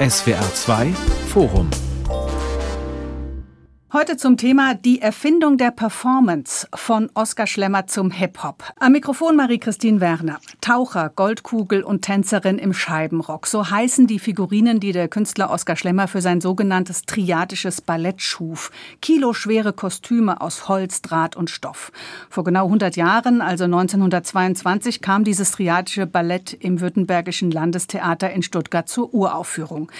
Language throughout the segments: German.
SWR 2 Forum Heute zum Thema die Erfindung der Performance von Oskar Schlemmer zum Hip-Hop. Am Mikrofon Marie-Christine Werner. Taucher, Goldkugel und Tänzerin im Scheibenrock. So heißen die Figurinen, die der Künstler Oskar Schlemmer für sein sogenanntes triadisches Ballett schuf. Kiloschwere Kostüme aus Holz, Draht und Stoff. Vor genau 100 Jahren, also 1922, kam dieses triadische Ballett im Württembergischen Landestheater in Stuttgart zur Uraufführung.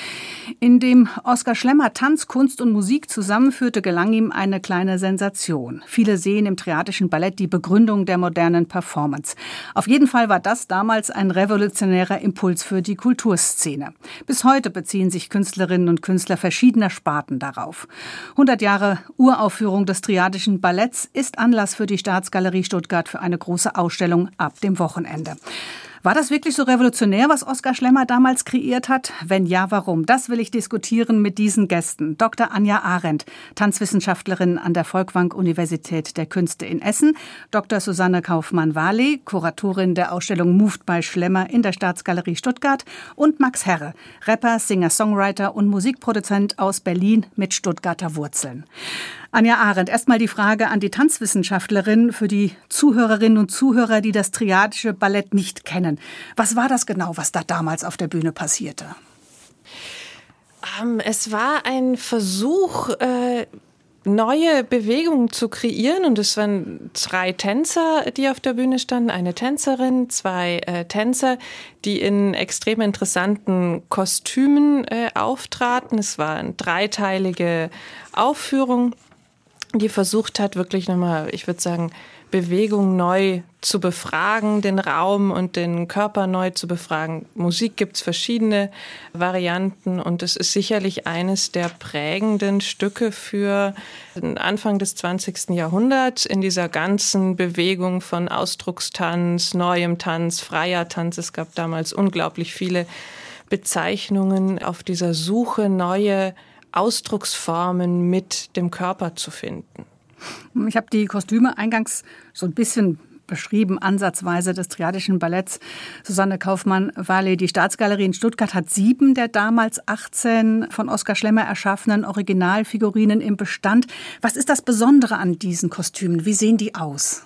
In dem Oskar Schlemmer Tanz, Kunst und Musik zusammenführte, gelang ihm eine kleine Sensation. Viele sehen im triadischen Ballett die Begründung der modernen Performance. Auf jeden Fall war das damals ein revolutionärer Impuls für die Kulturszene. Bis heute beziehen sich Künstlerinnen und Künstler verschiedener Sparten darauf. 100 Jahre Uraufführung des triadischen Balletts ist Anlass für die Staatsgalerie Stuttgart für eine große Ausstellung ab dem Wochenende. War das wirklich so revolutionär, was Oskar Schlemmer damals kreiert hat? Wenn ja, warum? Das will ich diskutieren mit diesen Gästen. Dr. Anja Arendt, Tanzwissenschaftlerin an der Volkwang Universität der Künste in Essen, Dr. Susanne Kaufmann-Wale, Kuratorin der Ausstellung Moved by Schlemmer in der Staatsgalerie Stuttgart und Max Herre, Rapper, Singer, Songwriter und Musikproduzent aus Berlin mit Stuttgarter Wurzeln. Anja Arendt, erstmal die Frage an die Tanzwissenschaftlerin für die Zuhörerinnen und Zuhörer, die das triadische Ballett nicht kennen. Was war das genau, was da damals auf der Bühne passierte? Ähm, es war ein Versuch, äh, neue Bewegungen zu kreieren. Und es waren drei Tänzer, die auf der Bühne standen. Eine Tänzerin, zwei äh, Tänzer, die in extrem interessanten Kostümen äh, auftraten. Es war eine dreiteilige Aufführung die versucht hat, wirklich nochmal, ich würde sagen, Bewegung neu zu befragen, den Raum und den Körper neu zu befragen. Musik gibt es verschiedene Varianten und es ist sicherlich eines der prägenden Stücke für den Anfang des 20. Jahrhunderts in dieser ganzen Bewegung von Ausdruckstanz, neuem Tanz, freier Tanz. Es gab damals unglaublich viele Bezeichnungen auf dieser Suche neue Ausdrucksformen mit dem Körper zu finden. Ich habe die Kostüme eingangs so ein bisschen beschrieben, ansatzweise des triadischen Balletts. Susanne Kaufmann-Wale, die Staatsgalerie in Stuttgart hat sieben der damals 18 von Oskar Schlemmer erschaffenen Originalfigurinen im Bestand. Was ist das Besondere an diesen Kostümen? Wie sehen die aus?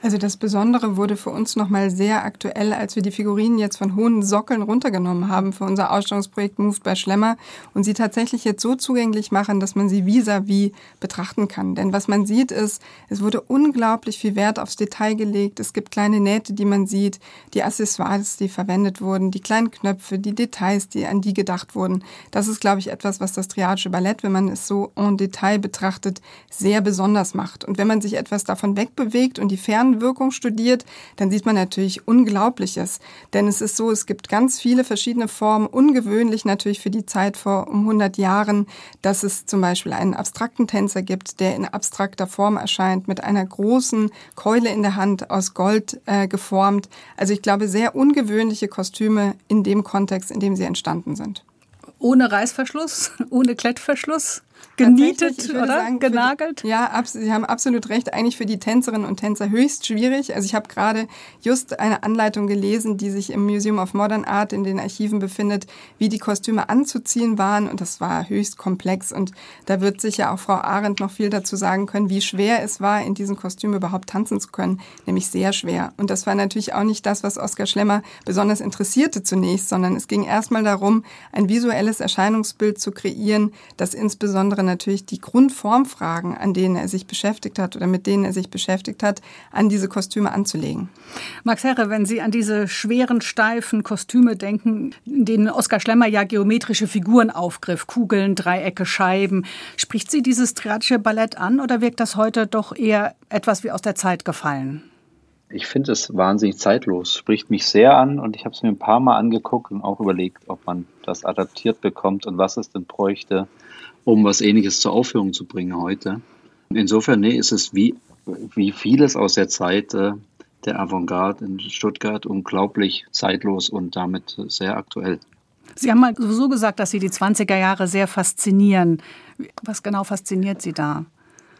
Also das Besondere wurde für uns nochmal sehr aktuell, als wir die Figurinen jetzt von hohen Sockeln runtergenommen haben für unser Ausstellungsprojekt Moved by Schlemmer und sie tatsächlich jetzt so zugänglich machen, dass man sie vis-à-vis -vis betrachten kann. Denn was man sieht ist, es wurde unglaublich viel Wert aufs Detail gelegt. Es gibt kleine Nähte, die man sieht, die Accessoires, die verwendet wurden, die kleinen Knöpfe, die Details, die an die gedacht wurden. Das ist, glaube ich, etwas, was das triadische Ballett, wenn man es so en Detail betrachtet, sehr besonders macht. Und wenn man sich etwas davon wegbewegt und die Fern Fernwirkung studiert, dann sieht man natürlich Unglaubliches. Denn es ist so, es gibt ganz viele verschiedene Formen, ungewöhnlich natürlich für die Zeit vor um 100 Jahren, dass es zum Beispiel einen abstrakten Tänzer gibt, der in abstrakter Form erscheint, mit einer großen Keule in der Hand aus Gold äh, geformt. Also ich glaube, sehr ungewöhnliche Kostüme in dem Kontext, in dem sie entstanden sind. Ohne Reißverschluss, ohne Klettverschluss? Genietet oder sagen, genagelt? Die, ja, Sie haben absolut recht. Eigentlich für die Tänzerinnen und Tänzer höchst schwierig. Also ich habe gerade just eine Anleitung gelesen, die sich im Museum of Modern Art in den Archiven befindet, wie die Kostüme anzuziehen waren. Und das war höchst komplex. Und da wird sicher auch Frau Arendt noch viel dazu sagen können, wie schwer es war, in diesen Kostümen überhaupt tanzen zu können. Nämlich sehr schwer. Und das war natürlich auch nicht das, was Oskar Schlemmer besonders interessierte zunächst, sondern es ging erstmal darum, ein visuelles Erscheinungsbild zu kreieren, das insbesondere natürlich die Grundformfragen, an denen er sich beschäftigt hat oder mit denen er sich beschäftigt hat, an diese Kostüme anzulegen. Max Herre, wenn Sie an diese schweren, steifen Kostüme denken, in denen Oskar Schlemmer ja geometrische Figuren aufgriff, Kugeln, Dreiecke, Scheiben, spricht Sie dieses triadische Ballett an oder wirkt das heute doch eher etwas wie aus der Zeit gefallen? Ich finde es wahnsinnig zeitlos, spricht mich sehr an und ich habe es mir ein paar Mal angeguckt und auch überlegt, ob man das adaptiert bekommt und was es denn bräuchte, um was Ähnliches zur Aufführung zu bringen heute. Insofern, nee, ist es wie, wie vieles aus der Zeit äh, der Avantgarde in Stuttgart unglaublich zeitlos und damit sehr aktuell. Sie haben mal so gesagt, dass Sie die 20er Jahre sehr faszinieren. Was genau fasziniert Sie da?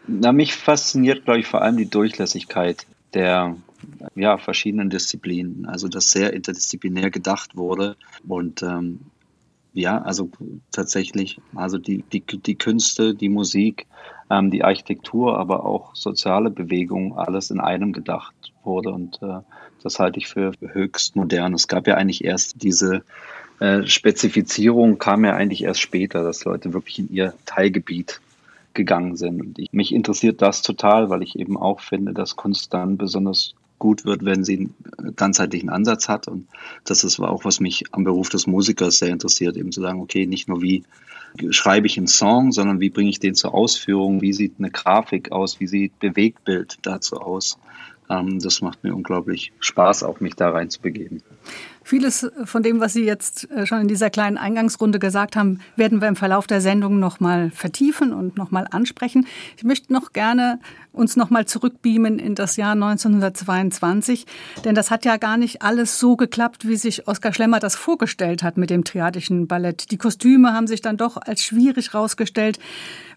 Na, mich fasziniert, glaube ich, vor allem die Durchlässigkeit der ja, verschiedenen Disziplinen. Also, dass sehr interdisziplinär gedacht wurde und ähm, ja, also tatsächlich, also die, die, die Künste, die Musik, ähm, die Architektur, aber auch soziale Bewegungen, alles in einem gedacht wurde. Und äh, das halte ich für höchst modern. Es gab ja eigentlich erst diese äh, Spezifizierung, kam ja eigentlich erst später, dass Leute wirklich in ihr Teilgebiet gegangen sind. Und ich, mich interessiert das total, weil ich eben auch finde, dass Kunst dann besonders gut wird, wenn sie einen ganzheitlichen Ansatz hat. Und das ist auch, was mich am Beruf des Musikers sehr interessiert, eben zu sagen, okay, nicht nur wie schreibe ich einen Song, sondern wie bringe ich den zur Ausführung, wie sieht eine Grafik aus, wie sieht Bewegtbild dazu aus. Ähm, das macht mir unglaublich Spaß, auch mich da reinzubegeben. Vieles von dem, was Sie jetzt äh, schon in dieser kleinen Eingangsrunde gesagt haben, werden wir im Verlauf der Sendung noch mal vertiefen und noch mal ansprechen. Ich möchte noch gerne uns noch mal zurückbeamen in das Jahr 1922, denn das hat ja gar nicht alles so geklappt, wie sich Oskar Schlemmer das vorgestellt hat mit dem triadischen Ballett. Die Kostüme haben sich dann doch als schwierig herausgestellt.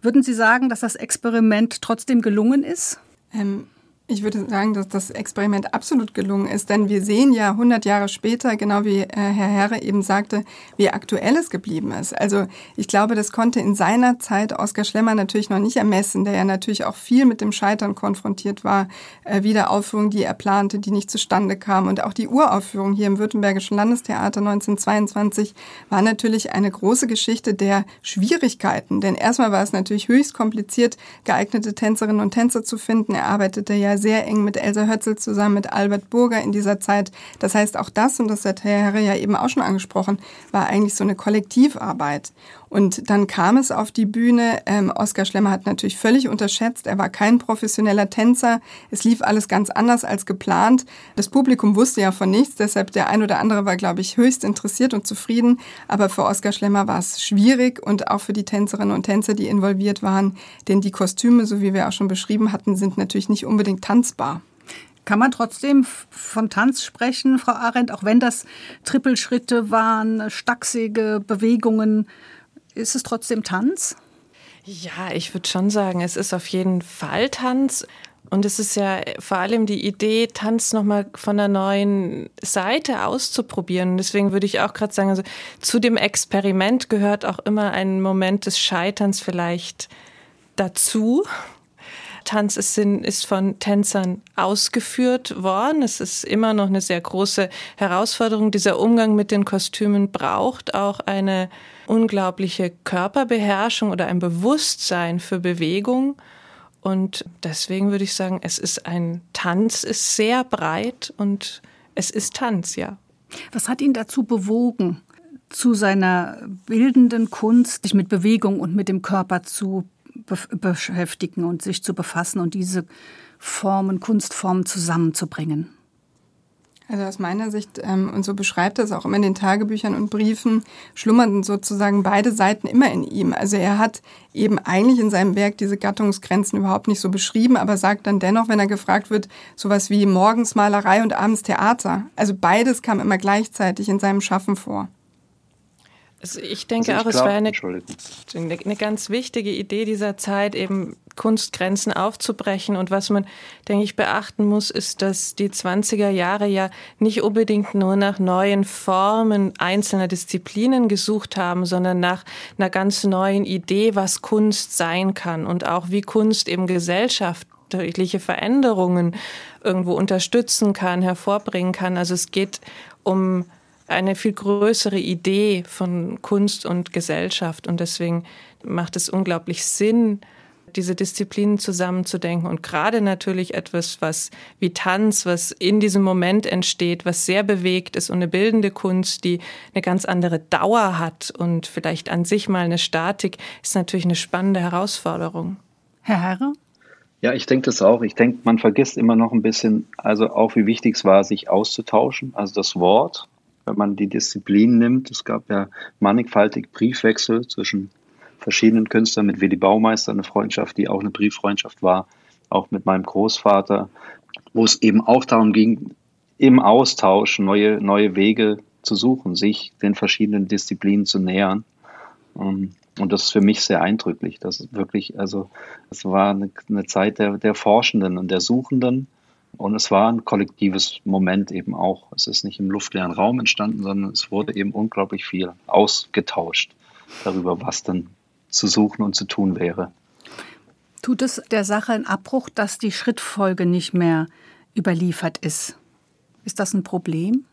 Würden Sie sagen, dass das Experiment trotzdem gelungen ist? Ähm ich würde sagen, dass das Experiment absolut gelungen ist, denn wir sehen ja 100 Jahre später, genau wie äh, Herr Herre eben sagte, wie aktuell es geblieben ist. Also ich glaube, das konnte in seiner Zeit Oskar Schlemmer natürlich noch nicht ermessen, der ja natürlich auch viel mit dem Scheitern konfrontiert war. Äh, Wiederaufführung, die er plante, die nicht zustande kam. Und auch die Uraufführung hier im Württembergischen Landestheater 1922 war natürlich eine große Geschichte der Schwierigkeiten. Denn erstmal war es natürlich höchst kompliziert, geeignete Tänzerinnen und Tänzer zu finden. Er arbeitete ja sehr eng mit Elsa Hötzel zusammen, mit Albert Burger in dieser Zeit. Das heißt, auch das, und das hat Herr Herre ja eben auch schon angesprochen, war eigentlich so eine Kollektivarbeit. Und dann kam es auf die Bühne. Ähm, Oskar Schlemmer hat natürlich völlig unterschätzt. Er war kein professioneller Tänzer. Es lief alles ganz anders als geplant. Das Publikum wusste ja von nichts. Deshalb der ein oder andere war, glaube ich, höchst interessiert und zufrieden. Aber für Oskar Schlemmer war es schwierig und auch für die Tänzerinnen und Tänzer, die involviert waren. Denn die Kostüme, so wie wir auch schon beschrieben hatten, sind natürlich nicht unbedingt tanzbar. Kann man trotzdem von Tanz sprechen, Frau Arendt, auch wenn das Trippelschritte waren, stachsige Bewegungen? Ist es trotzdem Tanz? Ja, ich würde schon sagen, es ist auf jeden Fall Tanz. Und es ist ja vor allem die Idee, Tanz nochmal von einer neuen Seite auszuprobieren. Deswegen würde ich auch gerade sagen, also zu dem Experiment gehört auch immer ein Moment des Scheiterns vielleicht dazu. Tanz ist, ist von Tänzern ausgeführt worden. Es ist immer noch eine sehr große Herausforderung. Dieser Umgang mit den Kostümen braucht auch eine unglaubliche Körperbeherrschung oder ein Bewusstsein für Bewegung. Und deswegen würde ich sagen, es ist ein Tanz, ist sehr breit und es ist Tanz, ja. Was hat ihn dazu bewogen, zu seiner bildenden Kunst, sich mit Bewegung und mit dem Körper zu beschäftigen und sich zu befassen und diese Formen, Kunstformen zusammenzubringen? Also aus meiner Sicht, ähm, und so beschreibt er es auch immer in den Tagebüchern und Briefen, schlummerten sozusagen beide Seiten immer in ihm. Also er hat eben eigentlich in seinem Werk diese Gattungsgrenzen überhaupt nicht so beschrieben, aber sagt dann dennoch, wenn er gefragt wird, sowas wie morgens Malerei und abends Theater. Also beides kam immer gleichzeitig in seinem Schaffen vor. Also ich denke also ich auch, glaub, es wäre eine, eine ganz wichtige Idee dieser Zeit, eben Kunstgrenzen aufzubrechen. Und was man, denke ich, beachten muss, ist, dass die 20er Jahre ja nicht unbedingt nur nach neuen Formen einzelner Disziplinen gesucht haben, sondern nach einer ganz neuen Idee, was Kunst sein kann und auch wie Kunst eben gesellschaftliche Veränderungen irgendwo unterstützen kann, hervorbringen kann. Also es geht um eine viel größere Idee von Kunst und Gesellschaft. Und deswegen macht es unglaublich Sinn, diese Disziplinen zusammenzudenken und gerade natürlich etwas, was wie Tanz, was in diesem Moment entsteht, was sehr bewegt ist und eine bildende Kunst, die eine ganz andere Dauer hat und vielleicht an sich mal eine Statik, ist natürlich eine spannende Herausforderung. Herr Herre? Ja, ich denke das auch. Ich denke, man vergisst immer noch ein bisschen, also auch wie wichtig es war, sich auszutauschen, also das Wort wenn man die Disziplin nimmt. Es gab ja mannigfaltig Briefwechsel zwischen verschiedenen Künstlern, mit Willy Baumeister eine Freundschaft, die auch eine Brieffreundschaft war, auch mit meinem Großvater, wo es eben auch darum ging, im Austausch neue, neue Wege zu suchen, sich den verschiedenen Disziplinen zu nähern. Ähm, und das ist für mich sehr eindrücklich. Das ist wirklich, also, es war eine, eine Zeit der, der Forschenden und der Suchenden Und es war ein kollektives Moment eben auch. Es ist nicht im luftleeren Raum entstanden, sondern es wurde eben unglaublich viel ausgetauscht darüber, was dann zu suchen und zu tun wäre. Tut es der Sache einen Abbruch, dass die Schrittfolge nicht mehr überliefert ist? Ist das ein Problem?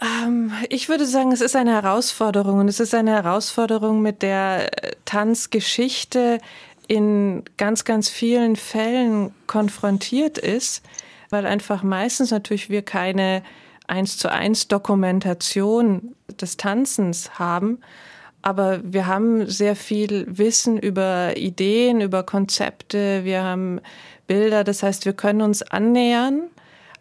Ähm, ich würde sagen, es ist eine Herausforderung und es ist eine Herausforderung, mit der Tanzgeschichte in ganz, ganz vielen Fällen konfrontiert ist, weil einfach meistens natürlich wir keine eins zu eins Dokumentation des Tanzens haben, aber wir haben sehr viel Wissen über Ideen, über Konzepte, wir haben Bilder, das heißt, wir können uns annähern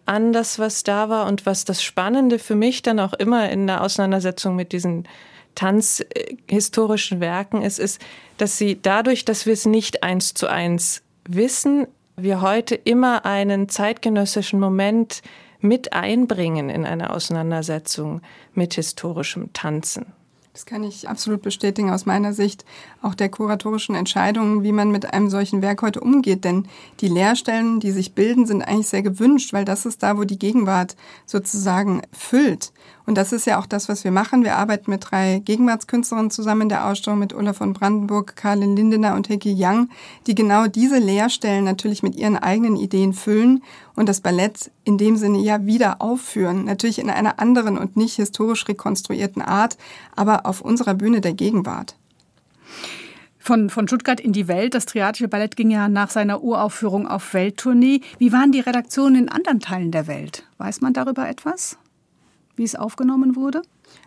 an das, was da war. Und was das Spannende für mich dann auch immer in der Auseinandersetzung mit diesen tanzhistorischen Werken ist, ist, dass sie dadurch, dass wir es nicht eins zu eins wissen, wir heute immer einen zeitgenössischen Moment mit einbringen in eine Auseinandersetzung mit historischem Tanzen. Das kann ich absolut bestätigen aus meiner Sicht auch der kuratorischen Entscheidungen, wie man mit einem solchen Werk heute umgeht. Denn die Lehrstellen, die sich bilden, sind eigentlich sehr gewünscht, weil das ist da, wo die Gegenwart sozusagen füllt. Und das ist ja auch das, was wir machen. Wir arbeiten mit drei Gegenwartskünstlerinnen zusammen in der Ausstellung mit Ulla von Brandenburg, Karin Lindener und Heki Young, die genau diese Lehrstellen natürlich mit ihren eigenen Ideen füllen und das Ballett in dem Sinne ja wieder aufführen. Natürlich in einer anderen und nicht historisch rekonstruierten Art, aber auf unserer Bühne der Gegenwart. Von, von Stuttgart in die Welt. Das Triatische Ballett ging ja nach seiner Uraufführung auf Welttournee. Wie waren die Redaktionen in anderen Teilen der Welt? Weiß man darüber etwas? Wie es aufgenommen wurde?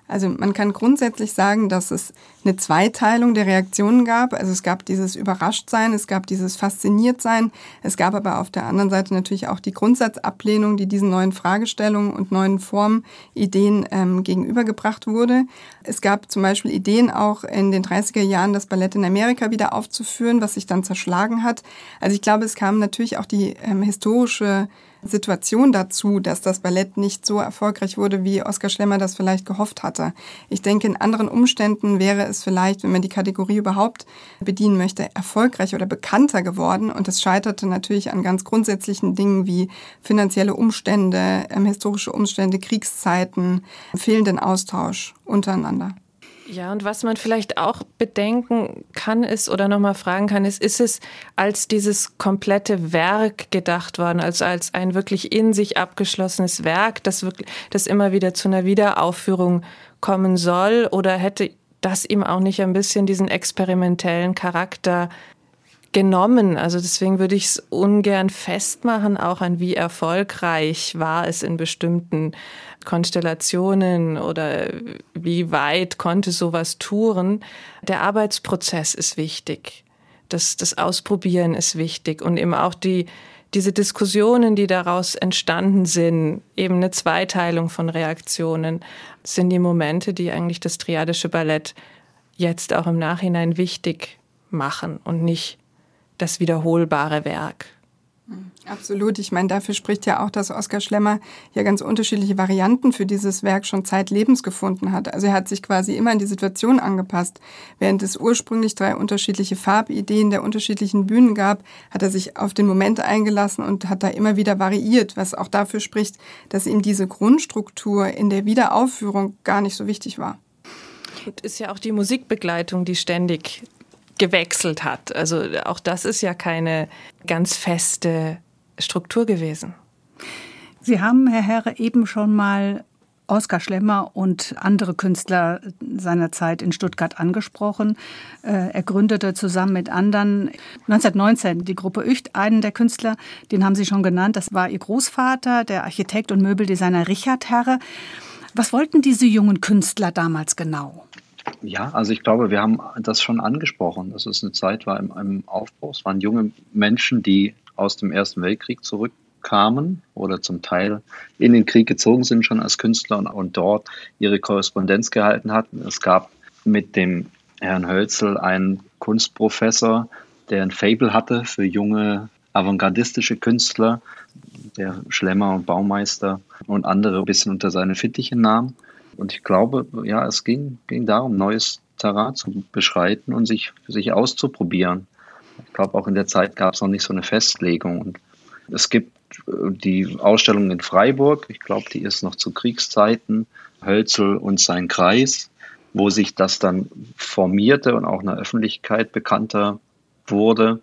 Also man kann grundsätzlich sagen, dass es eine Zweiteilung der Reaktionen gab. Also es gab dieses Überraschtsein, es gab dieses Fasziniertsein, es gab aber auf der anderen Seite natürlich auch die Grundsatzablehnung, die diesen neuen Fragestellungen und neuen Formen, Ideen ähm, gegenübergebracht wurde. Es gab zum Beispiel Ideen auch in den 30er Jahren, das Ballett in Amerika wieder aufzuführen, was sich dann zerschlagen hat. Also ich glaube, es kam natürlich auch die ähm, historische Situation dazu, dass das Ballett nicht so erfolgreich wurde, wie Oskar Schlemmer das vielleicht gehofft hatte. Ich denke, in anderen Umständen wäre es vielleicht, wenn man die Kategorie überhaupt bedienen möchte, erfolgreich oder bekannter geworden. Und es scheiterte natürlich an ganz grundsätzlichen Dingen wie finanzielle Umstände, ähm, historische Umstände, Kriegszeiten, fehlenden Austausch untereinander. Ja, und was man vielleicht auch bedenken kann ist oder nochmal fragen kann, ist, ist es als dieses komplette Werk gedacht worden, also als ein wirklich in sich abgeschlossenes Werk, das wirklich, das immer wieder zu einer Wiederaufführung kommen soll, oder hätte das ihm auch nicht ein bisschen diesen experimentellen Charakter genommen. Also deswegen würde ich es ungern festmachen, auch an wie erfolgreich war es in bestimmten Konstellationen oder wie weit konnte sowas touren. Der Arbeitsprozess ist wichtig. Das, das Ausprobieren ist wichtig und eben auch die, diese Diskussionen, die daraus entstanden sind, eben eine Zweiteilung von Reaktionen, sind die Momente, die eigentlich das triadische Ballett jetzt auch im Nachhinein wichtig machen und nicht das wiederholbare Werk. Absolut. Ich meine, dafür spricht ja auch, dass Oskar Schlemmer ja ganz unterschiedliche Varianten für dieses Werk schon zeitlebens gefunden hat. Also er hat sich quasi immer an die Situation angepasst. Während es ursprünglich drei unterschiedliche Farbideen der unterschiedlichen Bühnen gab, hat er sich auf den Moment eingelassen und hat da immer wieder variiert, was auch dafür spricht, dass ihm diese Grundstruktur in der Wiederaufführung gar nicht so wichtig war. Und ist ja auch die Musikbegleitung, die ständig gewechselt hat. Also auch das ist ja keine ganz feste Struktur gewesen. Sie haben, Herr Herre, eben schon mal Oskar Schlemmer und andere Künstler seiner Zeit in Stuttgart angesprochen. Äh, er gründete zusammen mit anderen 1919 die Gruppe Ücht, einen der Künstler, den haben Sie schon genannt. Das war Ihr Großvater, der Architekt und Möbeldesigner Richard Herre. Was wollten diese jungen Künstler damals genau? Ja, also ich glaube, wir haben das schon angesprochen, dass es eine Zeit war im, im Aufbau. Es waren junge Menschen, die aus dem Ersten Weltkrieg zurückkamen oder zum Teil in den Krieg gezogen sind schon als Künstler und, und dort ihre Korrespondenz gehalten hatten. Es gab mit dem Herrn Hölzel einen Kunstprofessor, der ein Fable hatte für junge avantgardistische Künstler, der Schlemmer und Baumeister und andere ein bisschen unter seine Fittiche nahm. Und ich glaube, ja, es ging, ging darum, neues Terrain zu beschreiten und sich, sich auszuprobieren. Ich glaube, auch in der Zeit gab es noch nicht so eine Festlegung. Und es gibt die Ausstellung in Freiburg, ich glaube, die ist noch zu Kriegszeiten, Hölzel und sein Kreis, wo sich das dann formierte und auch in der Öffentlichkeit bekannter wurde.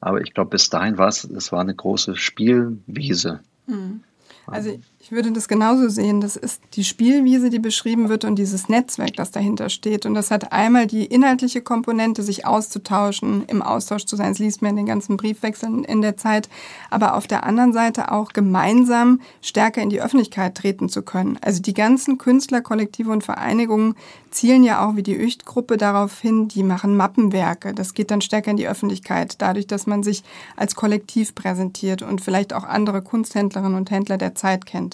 Aber ich glaube, bis dahin war es, es war eine große Spielwiese. Mhm. Also ich würde das genauso sehen. Das ist die Spielwiese, die beschrieben wird und dieses Netzwerk, das dahinter steht. Und das hat einmal die inhaltliche Komponente, sich auszutauschen, im Austausch zu sein. Das liest man in den ganzen Briefwechseln in der Zeit. Aber auf der anderen Seite auch gemeinsam stärker in die Öffentlichkeit treten zu können. Also die ganzen Künstlerkollektive und Vereinigungen zielen ja auch wie die Ücht-Gruppe darauf hin, die machen Mappenwerke. Das geht dann stärker in die Öffentlichkeit, dadurch, dass man sich als Kollektiv präsentiert und vielleicht auch andere Kunsthändlerinnen und Händler der Zeit kennt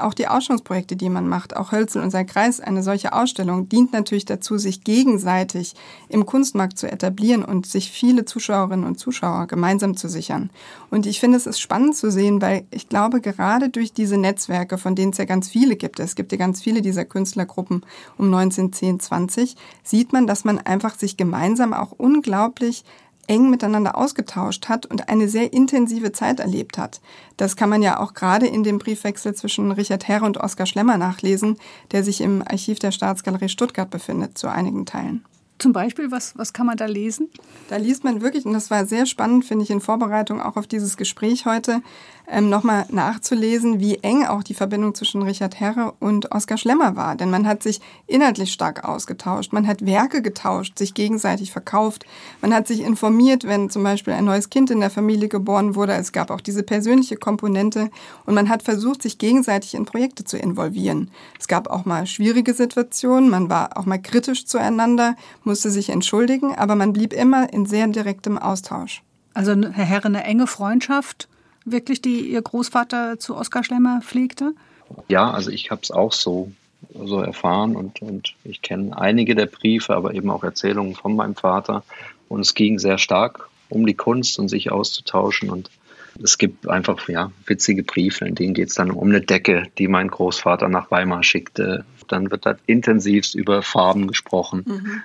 auch die Ausstellungsprojekte, die man macht, auch Hölzel und sein Kreis, eine solche Ausstellung, dient natürlich dazu, sich gegenseitig im Kunstmarkt zu etablieren und sich viele Zuschauerinnen und Zuschauer gemeinsam zu sichern. Und ich finde, es ist spannend zu sehen, weil ich glaube, gerade durch diese Netzwerke, von denen es ja ganz viele gibt, es gibt ja ganz viele dieser Künstlergruppen um 1910, 20, sieht man, dass man einfach sich gemeinsam auch unglaublich eng miteinander ausgetauscht hat und eine sehr intensive Zeit erlebt hat. Das kann man ja auch gerade in dem Briefwechsel zwischen Richard Herre und Oskar Schlemmer nachlesen, der sich im Archiv der Staatsgalerie Stuttgart befindet, zu einigen Teilen. Zum Beispiel, was, was kann man da lesen? Da liest man wirklich, und das war sehr spannend, finde ich, in Vorbereitung auch auf dieses Gespräch heute, ähm, nochmal nachzulesen, wie eng auch die Verbindung zwischen Richard Herre und Oskar Schlemmer war. Denn man hat sich inhaltlich stark ausgetauscht, man hat Werke getauscht, sich gegenseitig verkauft, man hat sich informiert, wenn zum Beispiel ein neues Kind in der Familie geboren wurde. Es gab auch diese persönliche Komponente und man hat versucht, sich gegenseitig in Projekte zu involvieren. Es gab auch mal schwierige Situationen, man war auch mal kritisch zueinander, musste sich entschuldigen, aber man blieb immer in sehr direktem Austausch. Also Herr Herre, eine enge Freundschaft wirklich, die Ihr Großvater zu Oskar Schlemmer pflegte? Ja, also ich habe es auch so, so erfahren und, und ich kenne einige der Briefe, aber eben auch Erzählungen von meinem Vater. Und es ging sehr stark um die Kunst und sich auszutauschen. Und es gibt einfach ja, witzige Briefe, in denen geht es dann um eine Decke, die mein Großvater nach Weimar schickte. Dann wird da intensivst über Farben gesprochen. Mhm.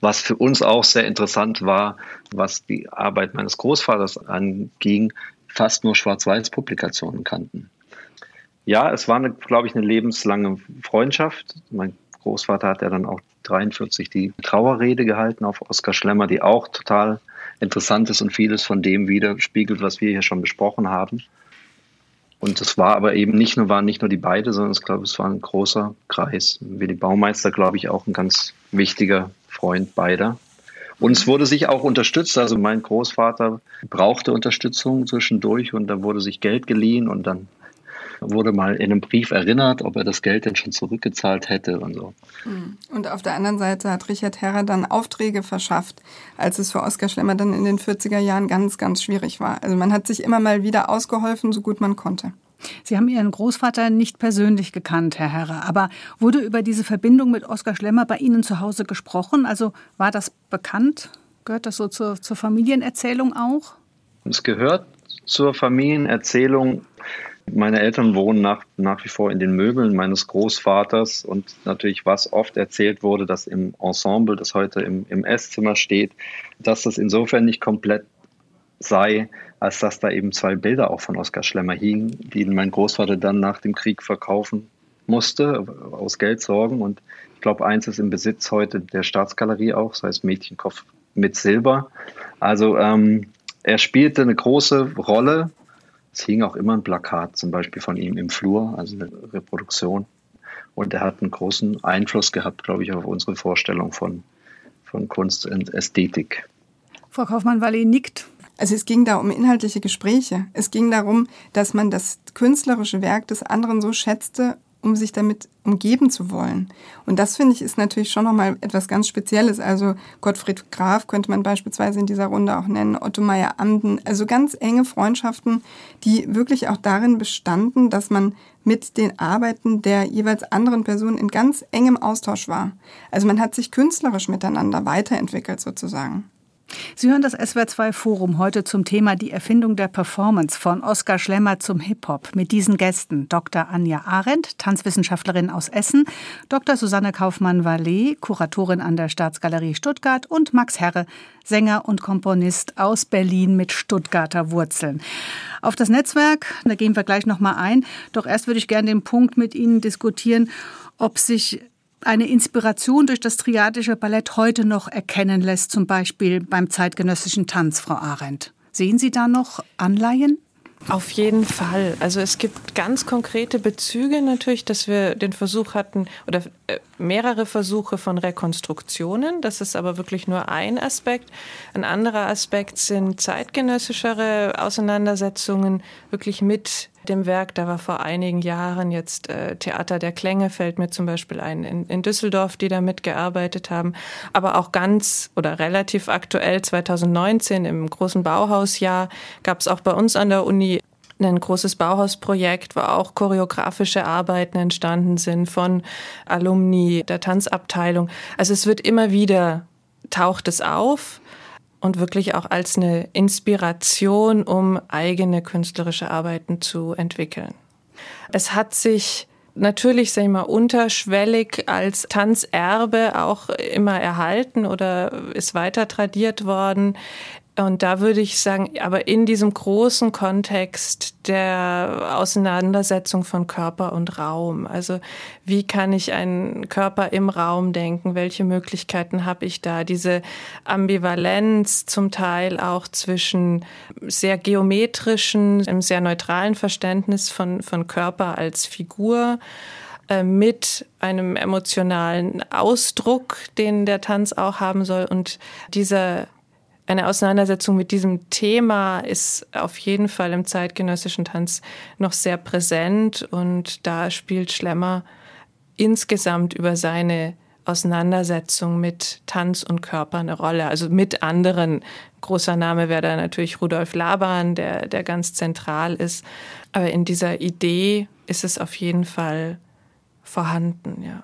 Was für uns auch sehr interessant war, was die Arbeit meines Großvaters anging, fast nur Schwarz-Weiß-Publikationen kannten. Ja, es war, eine, glaube ich, eine lebenslange Freundschaft. Mein Großvater hat ja dann auch 43 die Trauerrede gehalten auf Oskar Schlemmer, die auch total interessant ist und vieles von dem widerspiegelt, was wir hier schon besprochen haben. Und es war aber eben nicht nur, waren nicht nur die beide, sondern ich glaube, es war ein großer Kreis. Willi Baumeister, glaube ich, auch ein ganz wichtiger Freund beider. Und es wurde sich auch unterstützt. Also mein Großvater brauchte Unterstützung zwischendurch und da wurde sich Geld geliehen und dann wurde mal in einem Brief erinnert, ob er das Geld denn schon zurückgezahlt hätte und so. Hm. Und auf der anderen Seite hat Richard Herrer dann Aufträge verschafft, als es für Oskar Schlemmer dann in den 40er Jahren ganz, ganz schwierig war. Also man hat sich immer mal wieder ausgeholfen, so gut man konnte. Sie haben Ihren Großvater nicht persönlich gekannt, Herr Herrer, aber wurde über diese Verbindung mit Oskar Schlemmer bei Ihnen zu Hause gesprochen? Also war das bekannt? Gehört das so zur, zur Familienerzählung auch? Es gehört zur Familienerzählung. Meine Eltern wohnen nach, nach wie vor in den Möbeln meines Großvaters und natürlich, was oft erzählt wurde, dass im Ensemble, das heute im, im Esszimmer steht, dass das insofern nicht komplett sei, als dass da eben zwei Bilder auch von Oskar Schlemmer hingen, die mein Großvater dann nach dem Krieg verkaufen musste, aus Geldsorgen. Und ich glaube, eins ist im Besitz heute der Staatsgalerie auch, das heißt Mädchenkopf mit Silber. Also ähm, er spielte eine große Rolle. Es hing auch immer ein Plakat, zum Beispiel von ihm im Flur, also eine Reproduktion. Und er hat einen großen Einfluss gehabt, glaube ich, auf unsere Vorstellung von, von Kunst und Ästhetik. Frau Kaufmann-Wallee nickt. Also es ging da um inhaltliche Gespräche. Es ging darum, dass man das künstlerische Werk des anderen so schätzte, um sich damit umgeben zu wollen. Und das finde ich ist natürlich schon nochmal etwas ganz Spezielles. Also Gottfried Graf könnte man beispielsweise in dieser Runde auch nennen, Otto Meyer Amden. Also ganz enge Freundschaften, die wirklich auch darin bestanden, dass man mit den Arbeiten der jeweils anderen Personen in ganz engem Austausch war. Also man hat sich künstlerisch miteinander weiterentwickelt sozusagen. Sie hören das SWR2 Forum heute zum Thema die Erfindung der Performance von Oskar Schlemmer zum Hip-Hop mit diesen Gästen Dr. Anja Arendt, Tanzwissenschaftlerin aus Essen, Dr. Susanne Kaufmann-Vallee, Kuratorin an der Staatsgalerie Stuttgart und Max Herre, Sänger und Komponist aus Berlin mit Stuttgarter Wurzeln. Auf das Netzwerk, da gehen wir gleich noch mal ein, doch erst würde ich gerne den Punkt mit Ihnen diskutieren, ob sich eine Inspiration durch das triadische Ballett heute noch erkennen lässt, zum Beispiel beim zeitgenössischen Tanz, Frau Arendt. Sehen Sie da noch Anleihen? Auf jeden Fall. Also es gibt ganz konkrete Bezüge natürlich, dass wir den Versuch hatten oder äh, mehrere Versuche von Rekonstruktionen. Das ist aber wirklich nur ein Aspekt. Ein anderer Aspekt sind zeitgenössischere Auseinandersetzungen wirklich mit dem Werk. Da war vor einigen Jahren jetzt äh, Theater der Klänge, fällt mir zum Beispiel ein, in, in Düsseldorf, die da mitgearbeitet haben. Aber auch ganz oder relativ aktuell 2019 im großen Bauhausjahr gab es auch bei uns an der Uni ein großes Bauhausprojekt, wo auch choreografische Arbeiten entstanden sind von Alumni der Tanzabteilung. Also es wird immer wieder taucht es auf und wirklich auch als eine Inspiration, um eigene künstlerische Arbeiten zu entwickeln. Es hat sich natürlich, sag ich mal, unterschwellig als Tanzerbe auch immer erhalten oder ist weiter tradiert worden. Und da würde ich sagen, aber in diesem großen Kontext der Auseinandersetzung von Körper und Raum. Also wie kann ich einen Körper im Raum denken? Welche Möglichkeiten habe ich da? Diese Ambivalenz zum Teil auch zwischen sehr geometrischen, einem sehr neutralen Verständnis von, von Körper als Figur äh, mit einem emotionalen Ausdruck, den der Tanz auch haben soll und dieser eine Auseinandersetzung mit diesem Thema ist auf jeden Fall im zeitgenössischen Tanz noch sehr präsent und da spielt Schlemmer insgesamt über seine Auseinandersetzung mit Tanz und Körper eine Rolle, also mit anderen. Großer Name wäre da natürlich Rudolf Laban, der, der ganz zentral ist. Aber in dieser Idee ist es auf jeden Fall vorhanden, ja.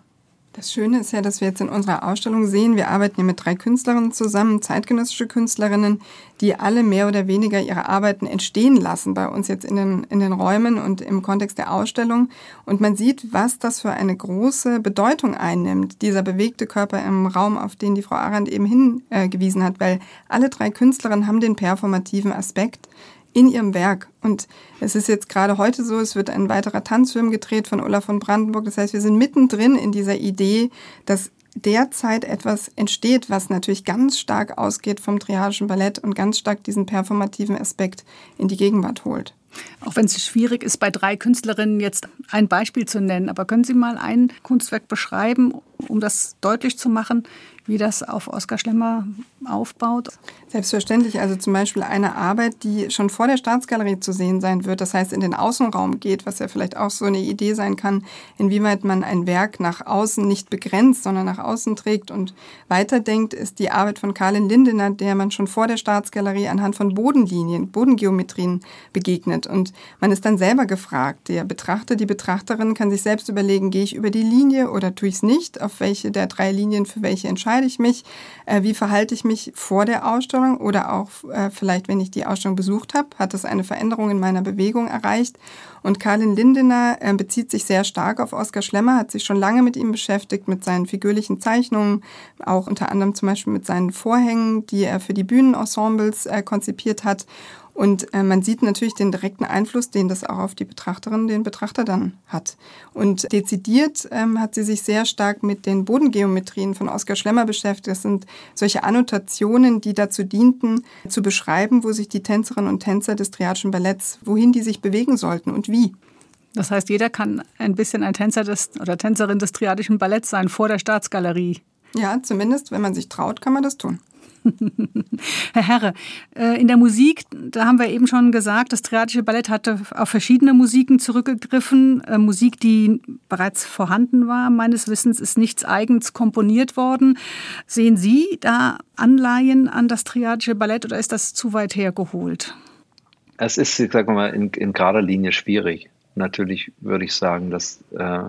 Das Schöne ist ja, dass wir jetzt in unserer Ausstellung sehen, wir arbeiten hier mit drei Künstlerinnen zusammen, zeitgenössische Künstlerinnen, die alle mehr oder weniger ihre Arbeiten entstehen lassen bei uns jetzt in den, in den Räumen und im Kontext der Ausstellung. Und man sieht, was das für eine große Bedeutung einnimmt, dieser bewegte Körper im Raum, auf den die Frau Arendt eben hingewiesen hat, weil alle drei Künstlerinnen haben den performativen Aspekt in ihrem Werk. Und es ist jetzt gerade heute so, es wird ein weiterer Tanzfilm gedreht von Ulla von Brandenburg. Das heißt, wir sind mittendrin in dieser Idee, dass derzeit etwas entsteht, was natürlich ganz stark ausgeht vom triadischen Ballett und ganz stark diesen performativen Aspekt in die Gegenwart holt. Auch wenn es schwierig ist, bei drei Künstlerinnen jetzt ein Beispiel zu nennen, aber können Sie mal ein Kunstwerk beschreiben, um das deutlich zu machen, wie das auf Oskar Schlemmer aufbaut? Selbstverständlich. Also zum Beispiel eine Arbeit, die schon vor der Staatsgalerie zu sehen sein wird, das heißt in den Außenraum geht, was ja vielleicht auch so eine Idee sein kann, inwieweit man ein Werk nach außen nicht begrenzt, sondern nach außen trägt und weiterdenkt, ist die Arbeit von Karlin Lindener, der man schon vor der Staatsgalerie anhand von Bodenlinien, Bodengeometrien begegnet. Und man ist dann selber gefragt. Der Betrachter, die Betrachterin kann sich selbst überlegen, gehe ich über die Linie oder tue ich es nicht? Auf welche der drei Linien für welche entscheide ich mich? Äh, wie verhalte ich mich vor der Ausstellung oder auch äh, vielleicht, wenn ich die Ausstellung besucht habe, hat es eine Veränderung in meiner Bewegung erreicht. Und Karlin Lindener äh, bezieht sich sehr stark auf Oskar Schlemmer, hat sich schon lange mit ihm beschäftigt, mit seinen figürlichen Zeichnungen, auch unter anderem zum Beispiel mit seinen Vorhängen, die er für die Bühnenensembles äh, konzipiert hat. Und äh, man sieht natürlich den direkten Einfluss, den das auch auf die Betrachterin, den Betrachter dann hat. Und dezidiert ähm, hat sie sich sehr stark mit den Bodengeometrien von Oskar Schlemmer beschäftigt. Das sind solche Annotationen, die dazu dienten, zu beschreiben, wo sich die Tänzerinnen und Tänzer des Triadischen Balletts, wohin die sich bewegen sollten und wie. Das heißt, jeder kann ein bisschen ein Tänzer des, oder Tänzerin des Triadischen Balletts sein vor der Staatsgalerie. Ja, zumindest, wenn man sich traut, kann man das tun. Herr Herre, äh, in der Musik, da haben wir eben schon gesagt, das Triadische Ballett hatte auf verschiedene Musiken zurückgegriffen. Äh, Musik, die bereits vorhanden war. Meines Wissens ist nichts eigens komponiert worden. Sehen Sie da Anleihen an das Triadische Ballett oder ist das zu weit hergeholt? Es ist, ich sage mal, in, in gerader Linie schwierig. Natürlich würde ich sagen, dass äh,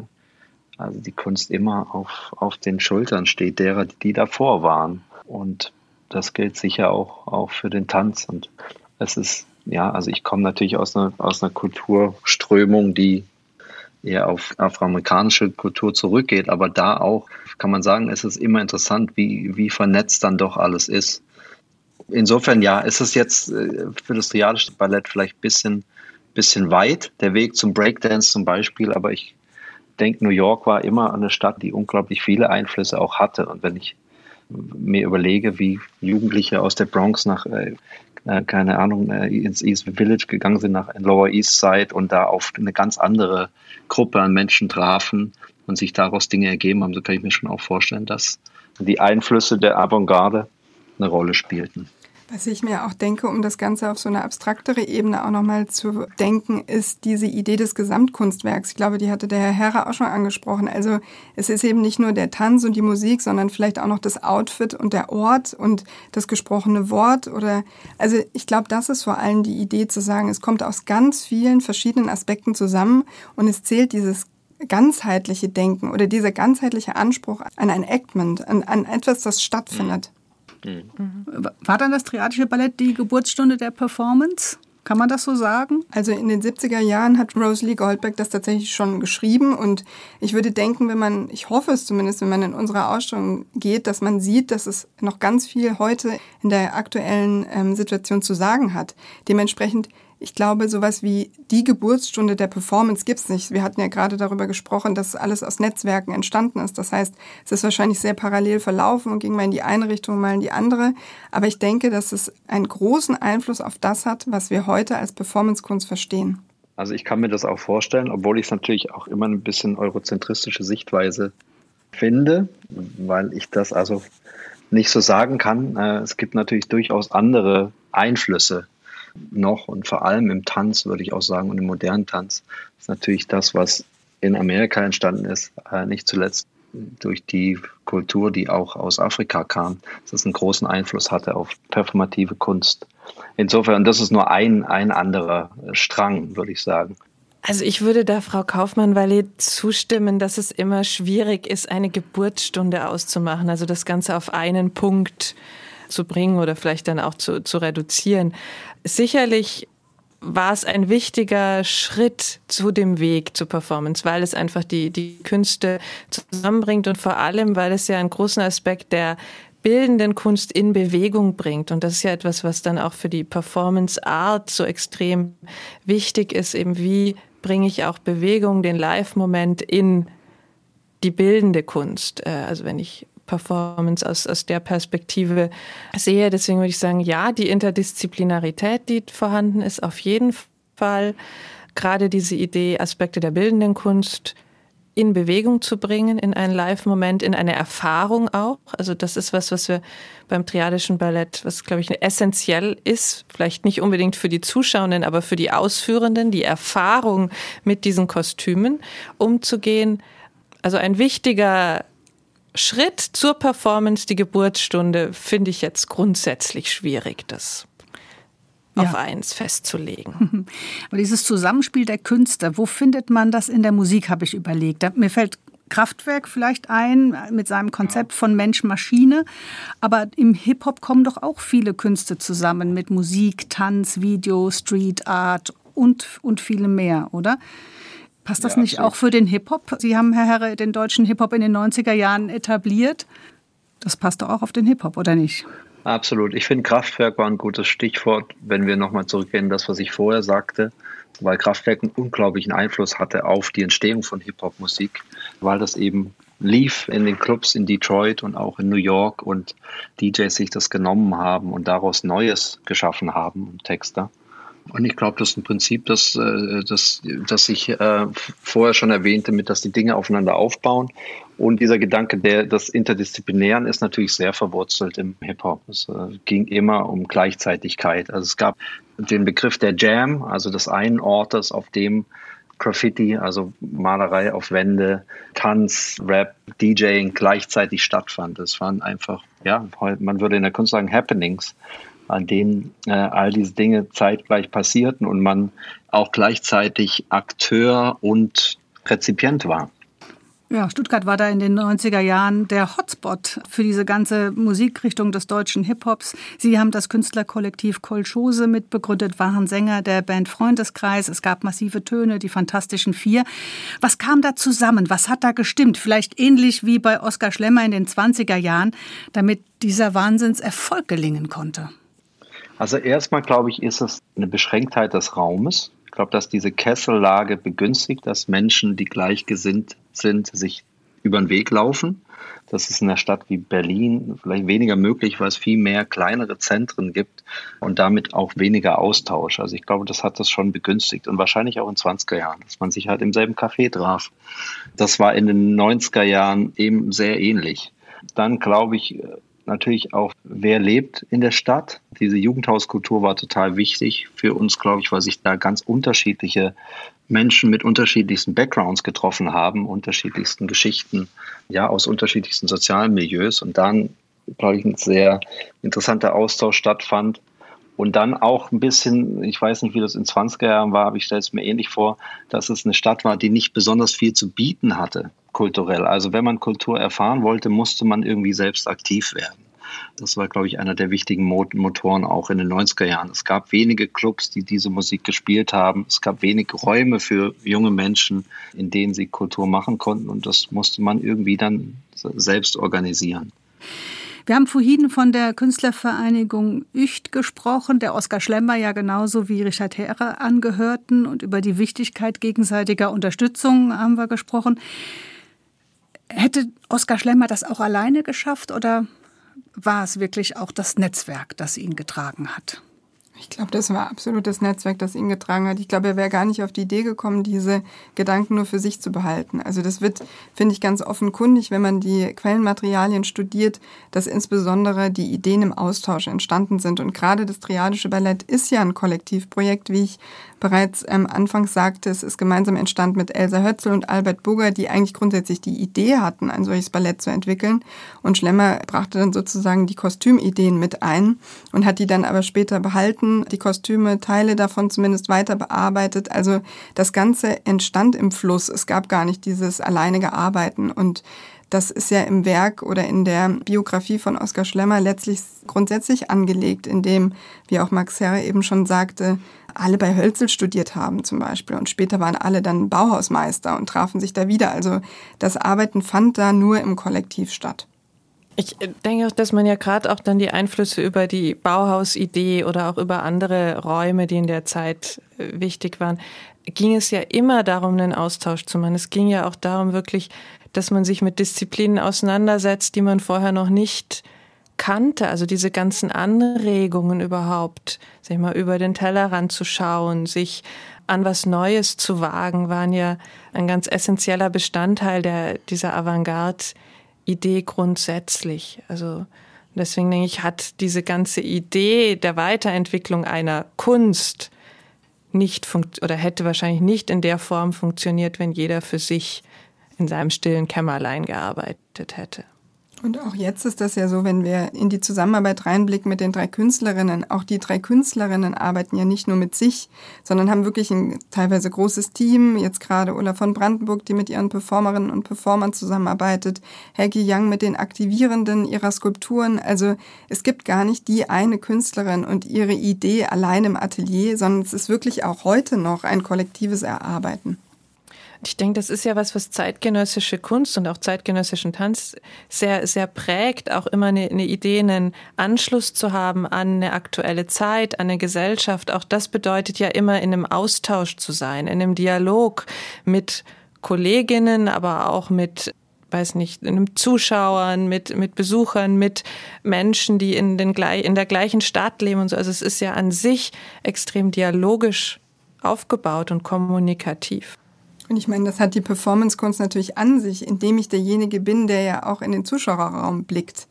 also die Kunst immer auf, auf den Schultern steht derer, die davor waren. Und das gilt sicher auch, auch für den Tanz. Und es ist, ja, also ich komme natürlich aus einer, aus einer Kulturströmung, die eher auf afroamerikanische Kultur zurückgeht, aber da auch kann man sagen, es ist immer interessant, wie, wie vernetzt dann doch alles ist. Insofern ja, ist es jetzt äh, für das triadische Ballett vielleicht ein bisschen, bisschen weit, der Weg zum Breakdance zum Beispiel, aber ich denke, New York war immer eine Stadt, die unglaublich viele Einflüsse auch hatte. Und wenn ich mir überlege, wie Jugendliche aus der Bronx nach, äh, äh keine Ahnung, äh, ins East Village gegangen sind, nach Lower East Side und da auf eine ganz andere Gruppe an Menschen trafen und sich daraus Dinge ergeben haben, so kann ich mir schon auch vorstellen, dass die Einflüsse der Avantgarde eine Rolle spielten. Was ich mir auch denke, um das Ganze auf so eine abstraktere Ebene auch nochmal zu denken, ist diese Idee des Gesamtkunstwerks. Ich glaube, die hatte der Herr Herrer auch schon angesprochen. Also es ist eben nicht nur der Tanz und die Musik, sondern vielleicht auch noch das Outfit und der Ort und das gesprochene Wort oder, also ich glaube, das ist vor allem die Idee zu sagen, es kommt aus ganz vielen verschiedenen Aspekten zusammen und es zählt dieses ganzheitliche Denken oder dieser ganzheitliche Anspruch an ein Actment, an, an etwas, das stattfindet. Mhm. War dann das Triadische Ballett die Geburtsstunde der Performance? Kann man das so sagen? Also in den 70er Jahren hat Rosalie Goldberg das tatsächlich schon geschrieben und ich würde denken, wenn man, ich hoffe es zumindest, wenn man in unsere Ausstellung geht, dass man sieht, dass es noch ganz viel heute in der aktuellen ähm, Situation zu sagen hat. Dementsprechend ich glaube, sowas wie die Geburtsstunde der Performance gibt's nicht. Wir hatten ja gerade darüber gesprochen, dass alles aus Netzwerken entstanden ist. Das heißt, es ist wahrscheinlich sehr parallel verlaufen und ging mal in die eine Richtung, mal in die andere. Aber ich denke, dass es einen großen Einfluss auf das hat, was wir heute als Performancekunst verstehen. Also ich kann mir das auch vorstellen, obwohl ich es natürlich auch immer ein bisschen eurozentristische Sichtweise finde, weil ich das also nicht so sagen kann. Äh, es gibt natürlich durchaus andere Einflüsse noch und vor allem im Tanz, würde ich auch sagen, und im modernen Tanz, ist natürlich das, was in Amerika entstanden ist, äh, nicht zuletzt durch die Kultur, die auch aus Afrika kam, dass es einen großen Einfluss hatte auf performative Kunst. Insofern, das ist nur ein, ein anderer Strang, würde ich sagen. Also ich würde da Frau Kaufmann-Wallet zustimmen, dass es immer schwierig ist, eine Geburtsstunde auszumachen, also das Ganze auf einen Punkt zu bringen oder vielleicht dann auch zu, zu reduzieren. Sicherlich war es ein wichtiger Schritt zu dem Weg zur Performance, weil es einfach die, die Künste zusammenbringt und vor allem, weil es ja einen großen Aspekt der bildenden Kunst in Bewegung bringt. Und das ist ja etwas, was dann auch für die Performance Art so extrem wichtig ist, eben wie bringe ich auch Bewegung, den Live-Moment in die bildende Kunst. Äh, also wenn ich Performance aus, aus der Perspektive sehe. Deswegen würde ich sagen, ja, die Interdisziplinarität, die vorhanden ist, auf jeden Fall. Gerade diese Idee, Aspekte der bildenden Kunst in Bewegung zu bringen, in einen Live-Moment, in eine Erfahrung auch. Also das ist was, was wir beim triadischen Ballett, was glaube ich essentiell ist, vielleicht nicht unbedingt für die Zuschauenden, aber für die Ausführenden, die Erfahrung mit diesen Kostümen umzugehen. Also ein wichtiger Schritt zur Performance, die Geburtsstunde, finde ich jetzt grundsätzlich schwierig, das ja. auf eins festzulegen. Aber dieses Zusammenspiel der Künste, wo findet man das in der Musik, habe ich überlegt. Mir fällt Kraftwerk vielleicht ein mit seinem Konzept von Mensch-Maschine. Aber im Hip-Hop kommen doch auch viele Künste zusammen mit Musik, Tanz, Video, Street Art und, und vielem mehr, oder? Passt das ja, nicht absolut. auch für den Hip-Hop? Sie haben, Herr Herre, den deutschen Hip-Hop in den 90er Jahren etabliert. Das passt doch auch auf den Hip-Hop, oder nicht? Absolut. Ich finde, Kraftwerk war ein gutes Stichwort, wenn wir nochmal zurückgehen, das, was ich vorher sagte, weil Kraftwerk einen unglaublichen Einfluss hatte auf die Entstehung von Hip-Hop-Musik, weil das eben lief in den Clubs in Detroit und auch in New York und DJs sich das genommen haben und daraus Neues geschaffen haben, Texter. Und ich glaube, das ist ein Prinzip, das, äh, das, das ich äh, vorher schon erwähnte, mit dass die Dinge aufeinander aufbauen. Und dieser Gedanke der, des Interdisziplinären ist natürlich sehr verwurzelt im Hip-Hop. Es äh, ging immer um Gleichzeitigkeit. Also es gab den Begriff der Jam, also des einen Ortes, auf dem Graffiti, also Malerei auf Wände, Tanz, Rap, DJing gleichzeitig stattfand. Es waren einfach, ja, man würde in der Kunst sagen Happenings an denen äh, all diese Dinge zeitgleich passierten und man auch gleichzeitig Akteur und Rezipient war. Ja, Stuttgart war da in den 90er Jahren der Hotspot für diese ganze Musikrichtung des deutschen Hip-Hops. Sie haben das Künstlerkollektiv Kolchose mitbegründet, waren Sänger der Band Freundeskreis. Es gab massive Töne, die Fantastischen Vier. Was kam da zusammen? Was hat da gestimmt? Vielleicht ähnlich wie bei Oskar Schlemmer in den 20er Jahren, damit dieser Wahnsinnserfolg gelingen konnte. Also erstmal glaube ich, ist es eine Beschränktheit des Raumes. Ich glaube, dass diese Kessellage begünstigt, dass Menschen, die gleichgesinnt sind, sich über den Weg laufen. Das ist in einer Stadt wie Berlin vielleicht weniger möglich, weil es viel mehr kleinere Zentren gibt und damit auch weniger Austausch. Also ich glaube, das hat das schon begünstigt und wahrscheinlich auch in 20er Jahren, dass man sich halt im selben Café traf. Das war in den 90er Jahren eben sehr ähnlich. Dann glaube ich, natürlich auch, wer lebt in der Stadt. Diese Jugendhauskultur war total wichtig für uns, glaube ich, weil sich da ganz unterschiedliche Menschen mit unterschiedlichsten Backgrounds getroffen haben, unterschiedlichsten Geschichten, ja, aus unterschiedlichsten sozialen Milieus und dann, glaube ich, ein sehr interessanter Austausch stattfand. Und dann auch ein bisschen, ich weiß nicht, wie das in 20er Jahren war, aber ich stelle es mir ähnlich vor, dass es eine Stadt war, die nicht besonders viel zu bieten hatte, kulturell. Also wenn man Kultur erfahren wollte, musste man irgendwie selbst aktiv werden. Das war, glaube ich, einer der wichtigen Motoren auch in den 90er Jahren. Es gab wenige Clubs, die diese Musik gespielt haben. Es gab wenig Räume für junge Menschen, in denen sie Kultur machen konnten. Und das musste man irgendwie dann selbst organisieren. Wir haben vorhin von der Künstlervereinigung Ücht gesprochen, der Oskar Schlemmer ja genauso wie Richard Heere angehörten und über die Wichtigkeit gegenseitiger Unterstützung haben wir gesprochen. Hätte Oskar Schlemmer das auch alleine geschafft oder war es wirklich auch das Netzwerk, das ihn getragen hat? Ich glaube, das war absolut das Netzwerk, das ihn getragen hat. Ich glaube, er wäre gar nicht auf die Idee gekommen, diese Gedanken nur für sich zu behalten. Also das wird, finde ich, ganz offenkundig, wenn man die Quellenmaterialien studiert, dass insbesondere die Ideen im Austausch entstanden sind. Und gerade das Triadische Ballett ist ja ein Kollektivprojekt, wie ich bereits ähm, anfangs sagte, es ist gemeinsam entstanden mit Elsa Hötzel und Albert Burger, die eigentlich grundsätzlich die Idee hatten, ein solches Ballett zu entwickeln. Und Schlemmer brachte dann sozusagen die Kostümideen mit ein und hat die dann aber später behalten, die Kostüme, Teile davon zumindest weiter bearbeitet. Also das Ganze entstand im Fluss. Es gab gar nicht dieses alleinige Arbeiten und das ist ja im Werk oder in der Biografie von Oskar Schlemmer letztlich grundsätzlich angelegt, indem, wie auch Max Herre eben schon sagte, alle bei Hölzel studiert haben zum Beispiel und später waren alle dann Bauhausmeister und trafen sich da wieder. Also das Arbeiten fand da nur im Kollektiv statt. Ich denke auch, dass man ja gerade auch dann die Einflüsse über die Bauhausidee oder auch über andere Räume, die in der Zeit äh, wichtig waren, ging es ja immer darum, einen Austausch zu machen. Es ging ja auch darum, wirklich, dass man sich mit Disziplinen auseinandersetzt, die man vorher noch nicht kannte, also diese ganzen Anregungen überhaupt, sag ich mal, über den Tellerrand zu schauen, sich an was Neues zu wagen, waren ja ein ganz essentieller Bestandteil der, dieser Avantgarde-Idee grundsätzlich. Also deswegen denke ich, hat diese ganze Idee der Weiterentwicklung einer Kunst nicht funkt oder hätte wahrscheinlich nicht in der Form funktioniert, wenn jeder für sich in seinem stillen Kämmerlein gearbeitet hätte. Und auch jetzt ist das ja so, wenn wir in die Zusammenarbeit reinblicken mit den drei Künstlerinnen. Auch die drei Künstlerinnen arbeiten ja nicht nur mit sich, sondern haben wirklich ein teilweise großes Team. Jetzt gerade Ulla von Brandenburg, die mit ihren Performerinnen und Performern zusammenarbeitet. Helgi Young mit den Aktivierenden ihrer Skulpturen. Also es gibt gar nicht die eine Künstlerin und ihre Idee allein im Atelier, sondern es ist wirklich auch heute noch ein kollektives Erarbeiten. Ich denke, das ist ja was, was zeitgenössische Kunst und auch zeitgenössischen Tanz sehr, sehr prägt, auch immer eine, eine Idee, einen Anschluss zu haben an eine aktuelle Zeit, an eine Gesellschaft. Auch das bedeutet ja immer in einem Austausch zu sein, in einem Dialog mit Kolleginnen, aber auch mit weiß nicht, einem Zuschauern, mit, mit Besuchern, mit Menschen, die in, den, in der gleichen Stadt leben und so. Also es ist ja an sich extrem dialogisch aufgebaut und kommunikativ. Und ich meine, das hat die Performance-Kunst natürlich an sich, indem ich derjenige bin, der ja auch in den Zuschauerraum blickt.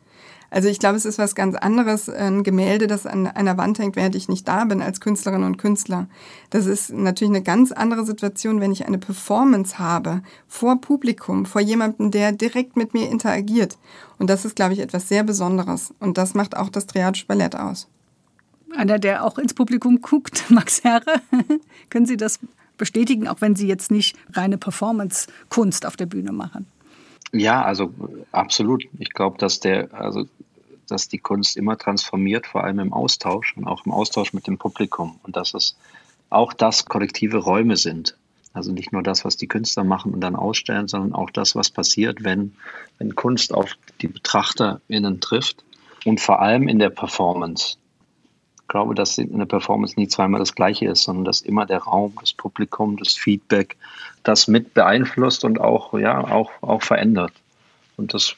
Also ich glaube, es ist was ganz anderes, ein Gemälde, das an einer Wand hängt, während ich nicht da bin als Künstlerin und Künstler. Das ist natürlich eine ganz andere Situation, wenn ich eine Performance habe vor Publikum, vor jemandem, der direkt mit mir interagiert. Und das ist, glaube ich, etwas sehr Besonderes. Und das macht auch das Triadische Ballett aus. Einer, der auch ins Publikum guckt, Max Herre. Können Sie das bestätigen, auch wenn Sie jetzt nicht reine Performance-Kunst auf der Bühne machen? Ja, also absolut. Ich glaube, dass der, also dass die Kunst immer transformiert, vor allem im Austausch und auch im Austausch mit dem Publikum und dass es auch das kollektive Räume sind. Also nicht nur das, was die Künstler machen und dann ausstellen, sondern auch das, was passiert, wenn, wenn Kunst auf die BetrachterInnen trifft und vor allem in der Performance. Glaube, dass in der Performance nie zweimal das Gleiche ist, sondern dass immer der Raum, das Publikum, das Feedback das mit beeinflusst und auch, ja, auch, auch verändert. Und das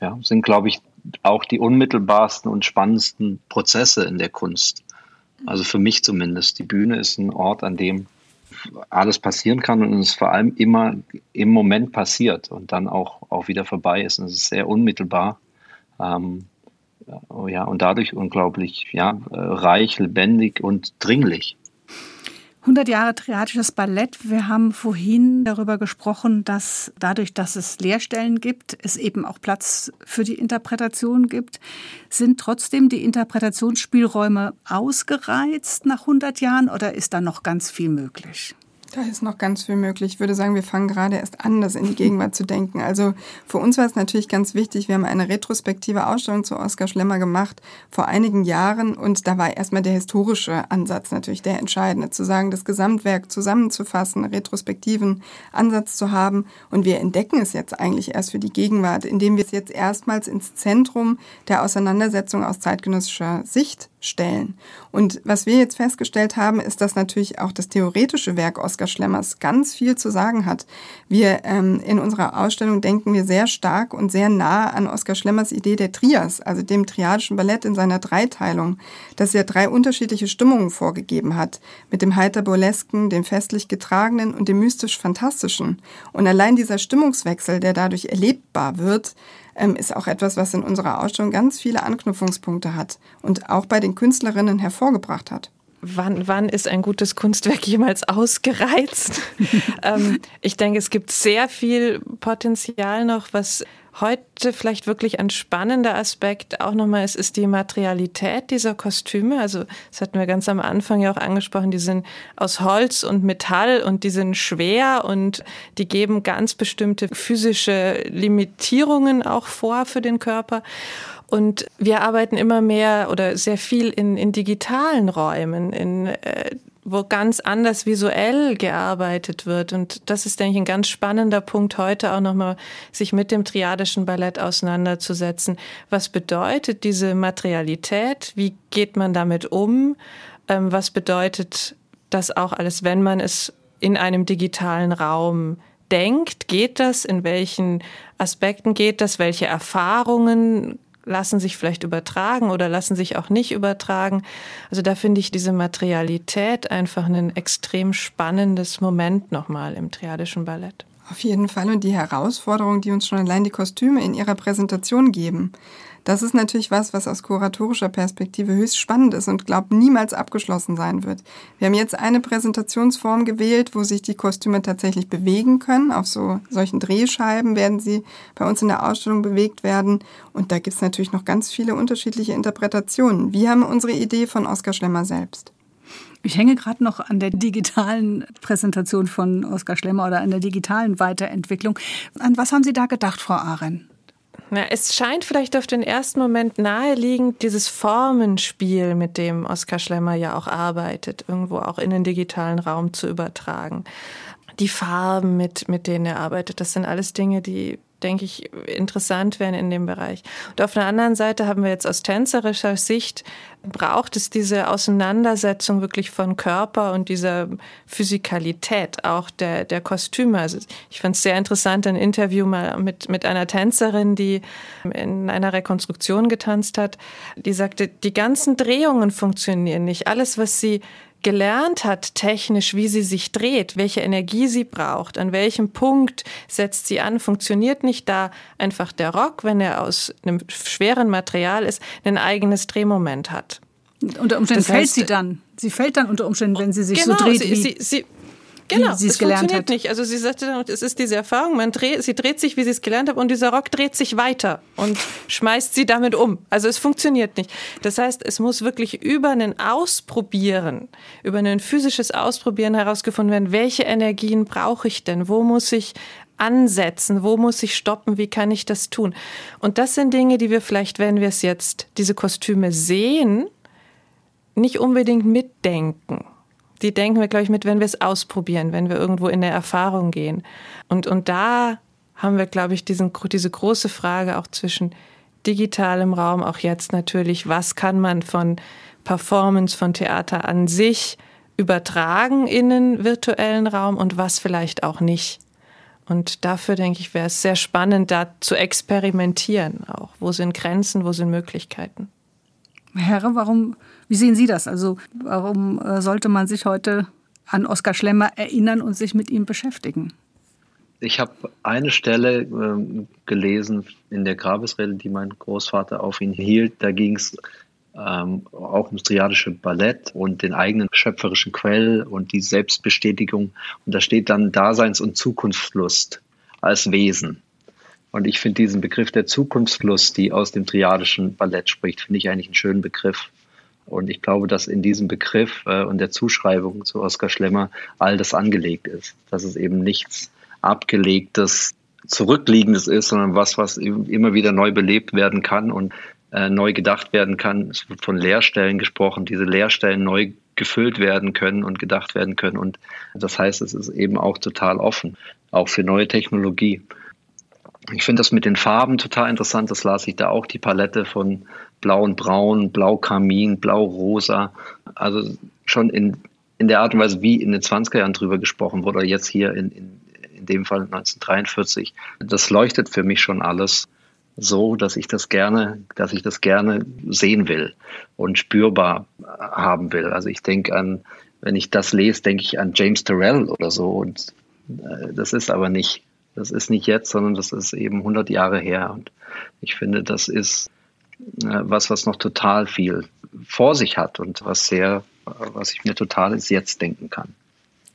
ja, sind, glaube ich, auch die unmittelbarsten und spannendsten Prozesse in der Kunst. Also für mich zumindest. Die Bühne ist ein Ort, an dem alles passieren kann und es vor allem immer im Moment passiert und dann auch, auch wieder vorbei ist. Und es ist sehr unmittelbar. Ähm, ja, und dadurch unglaublich ja, reich, lebendig und dringlich. 100 Jahre triadisches Ballett. Wir haben vorhin darüber gesprochen, dass dadurch, dass es Lehrstellen gibt, es eben auch Platz für die Interpretation gibt. Sind trotzdem die Interpretationsspielräume ausgereizt nach 100 Jahren oder ist da noch ganz viel möglich? Da ist noch ganz viel möglich. Ich würde sagen, wir fangen gerade erst an, das in die Gegenwart zu denken. Also für uns war es natürlich ganz wichtig, wir haben eine retrospektive Ausstellung zu Oskar Schlemmer gemacht vor einigen Jahren und da war erstmal der historische Ansatz natürlich der entscheidende, zu sagen, das Gesamtwerk zusammenzufassen, retrospektiven Ansatz zu haben und wir entdecken es jetzt eigentlich erst für die Gegenwart, indem wir es jetzt erstmals ins Zentrum der Auseinandersetzung aus zeitgenössischer Sicht stellen. Und was wir jetzt festgestellt haben, ist, dass natürlich auch das theoretische Werk Oskar Schlemmers ganz viel zu sagen hat. Wir ähm, in unserer Ausstellung denken wir sehr stark und sehr nah an Oskar Schlemmers Idee der Trias, also dem triadischen Ballett in seiner Dreiteilung, das ja drei unterschiedliche Stimmungen vorgegeben hat, mit dem heiter-burlesken, dem festlich getragenen und dem mystisch-fantastischen. Und allein dieser Stimmungswechsel, der dadurch erlebbar wird, ähm, ist auch etwas, was in unserer Ausstellung ganz viele Anknüpfungspunkte hat und auch bei den Künstlerinnen hervorgebracht hat. Wann, wann ist ein gutes Kunstwerk jemals ausgereizt? ähm, ich denke, es gibt sehr viel Potenzial noch, was heute vielleicht wirklich ein spannender Aspekt auch nochmal ist, ist die Materialität dieser Kostüme. Also das hatten wir ganz am Anfang ja auch angesprochen, die sind aus Holz und Metall und die sind schwer und die geben ganz bestimmte physische Limitierungen auch vor für den Körper. Und wir arbeiten immer mehr oder sehr viel in, in digitalen Räumen, in äh, wo ganz anders visuell gearbeitet wird. Und das ist, denke ich, ein ganz spannender Punkt heute auch nochmal, sich mit dem triadischen Ballett auseinanderzusetzen. Was bedeutet diese Materialität? Wie geht man damit um? Ähm, was bedeutet das auch alles, wenn man es in einem digitalen Raum denkt? Geht das? In welchen Aspekten geht das? Welche Erfahrungen lassen sich vielleicht übertragen oder lassen sich auch nicht übertragen. Also da finde ich diese Materialität einfach ein extrem spannendes Moment nochmal im triadischen Ballett. Auf jeden Fall und die Herausforderung, die uns schon allein die Kostüme in ihrer Präsentation geben. Das ist natürlich was, was aus kuratorischer Perspektive höchst spannend ist und glaubt niemals abgeschlossen sein wird. Wir haben jetzt eine Präsentationsform gewählt, wo sich die Kostüme tatsächlich bewegen können. Auf so solchen Drehscheiben werden sie bei uns in der Ausstellung bewegt werden. Und da gibt es natürlich noch ganz viele unterschiedliche Interpretationen. Wir haben unsere Idee von Oskar Schlemmer selbst. Ich hänge gerade noch an der digitalen Präsentation von Oskar Schlemmer oder an der digitalen Weiterentwicklung. An was haben Sie da gedacht, Frau Ahren? Ja, es scheint vielleicht auf den ersten Moment naheliegend, dieses Formenspiel, mit dem Oskar Schlemmer ja auch arbeitet, irgendwo auch in den digitalen Raum zu übertragen. Die Farben, mit, mit denen er arbeitet, das sind alles Dinge, die denke ich, interessant werden in dem Bereich. Und auf der anderen Seite haben wir jetzt aus tänzerischer Sicht, braucht es diese Auseinandersetzung wirklich von Körper und dieser Physikalität auch der, der Kostüme. Also ich fand es sehr interessant, ein Interview mal mit, mit einer Tänzerin, die in einer Rekonstruktion getanzt hat, die sagte, die ganzen Drehungen funktionieren nicht. Alles, was sie gelernt hat, technisch, wie sie sich dreht, welche Energie sie braucht, an welchem Punkt setzt sie an, funktioniert nicht da einfach der Rock, wenn er aus einem schweren Material ist, ein eigenes Drehmoment hat. Unter Umständen das fällt sie dann. Sie fällt dann unter Umständen, wenn sie sich genau, so dreht. Sie, sie, sie, Genau, wie sie es gelernt funktioniert hat. nicht. Also sie sagte dann, es ist diese Erfahrung, man dreht, sie dreht sich, wie sie es gelernt hat, und dieser Rock dreht sich weiter und schmeißt sie damit um. Also es funktioniert nicht. Das heißt, es muss wirklich über ein Ausprobieren, über ein physisches Ausprobieren herausgefunden werden, welche Energien brauche ich denn? Wo muss ich ansetzen? Wo muss ich stoppen? Wie kann ich das tun? Und das sind Dinge, die wir vielleicht, wenn wir es jetzt, diese Kostüme sehen, nicht unbedingt mitdenken. Die denken wir, glaube ich, mit, wenn wir es ausprobieren, wenn wir irgendwo in der Erfahrung gehen. Und, und da haben wir, glaube ich, diesen, diese große Frage auch zwischen digitalem Raum, auch jetzt natürlich, was kann man von Performance, von Theater an sich übertragen in den virtuellen Raum und was vielleicht auch nicht. Und dafür denke ich, wäre es sehr spannend, da zu experimentieren auch. Wo sind Grenzen, wo sind Möglichkeiten? Herr, warum, wie sehen Sie das? Also, warum äh, sollte man sich heute an Oskar Schlemmer erinnern und sich mit ihm beschäftigen? Ich habe eine Stelle äh, gelesen in der Grabesrede, die mein Großvater auf ihn hielt. Da ging es ähm, auch ums triadische Ballett und den eigenen schöpferischen Quell und die Selbstbestätigung. Und da steht dann Daseins- und Zukunftslust als Wesen. Und ich finde diesen Begriff der Zukunftslust, die aus dem triadischen Ballett spricht, finde ich eigentlich einen schönen Begriff. Und ich glaube, dass in diesem Begriff äh, und der Zuschreibung zu Oskar Schlemmer all das angelegt ist. Dass es eben nichts Abgelegtes, Zurückliegendes ist, sondern was, was immer wieder neu belebt werden kann und äh, neu gedacht werden kann. Es wird von Leerstellen gesprochen, diese Leerstellen neu gefüllt werden können und gedacht werden können. Und das heißt, es ist eben auch total offen, auch für neue Technologie. Ich finde das mit den Farben total interessant. Das las ich da auch, die Palette von Blau und Braun, Blau-Kamin, Blau-Rosa. Also schon in, in der Art und Weise, wie in den 20er Jahren drüber gesprochen wurde, jetzt hier in, in, in dem Fall 1943. Das leuchtet für mich schon alles so, dass ich das gerne, dass ich das gerne sehen will und spürbar haben will. Also ich denke an, wenn ich das lese, denke ich an James Terrell oder so und äh, das ist aber nicht, das ist nicht jetzt, sondern das ist eben 100 Jahre her und ich finde, das ist was, was noch total viel vor sich hat und was sehr, was ich mir total ins Jetzt denken kann.